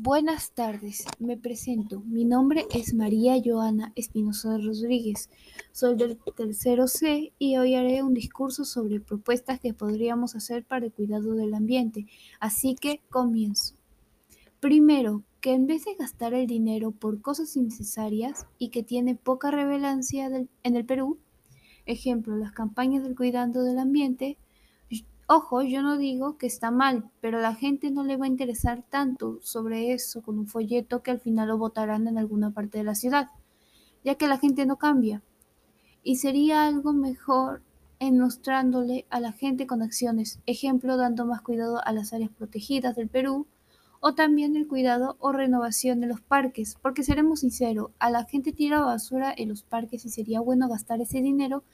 Buenas tardes, me presento. Mi nombre es María Joana Espinosa Rodríguez. Soy del tercero C y hoy haré un discurso sobre propuestas que podríamos hacer para el cuidado del ambiente. Así que comienzo. Primero, que en vez de gastar el dinero por cosas innecesarias y que tiene poca relevancia en el Perú, ejemplo, las campañas del cuidado del ambiente, Ojo, yo no digo que está mal, pero la gente no le va a interesar tanto sobre eso con un folleto que al final lo votarán en alguna parte de la ciudad, ya que la gente no cambia. Y sería algo mejor en mostrándole a la gente con acciones, ejemplo, dando más cuidado a las áreas protegidas del Perú, o también el cuidado o renovación de los parques, porque seremos sinceros, a la gente tira basura en los parques y sería bueno gastar ese dinero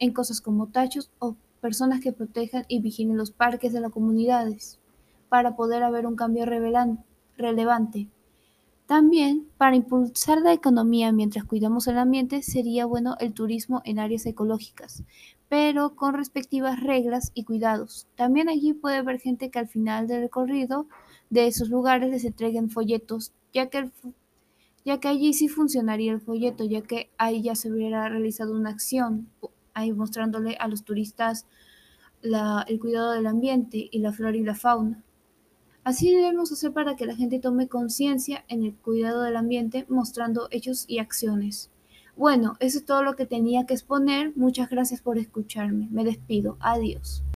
en cosas como tachos o personas que protejan y vigilen los parques de las comunidades, para poder haber un cambio relevante. También, para impulsar la economía mientras cuidamos el ambiente, sería bueno el turismo en áreas ecológicas, pero con respectivas reglas y cuidados. También allí puede haber gente que al final del recorrido de esos lugares les entreguen folletos, ya que, ya que allí sí funcionaría el folleto, ya que ahí ya se hubiera realizado una acción ahí mostrándole a los turistas el cuidado del ambiente y la flora y la fauna. Así debemos hacer para que la gente tome conciencia en el cuidado del ambiente mostrando hechos y acciones. Bueno, eso es todo lo que tenía que exponer. Muchas gracias por escucharme. Me despido. Adiós.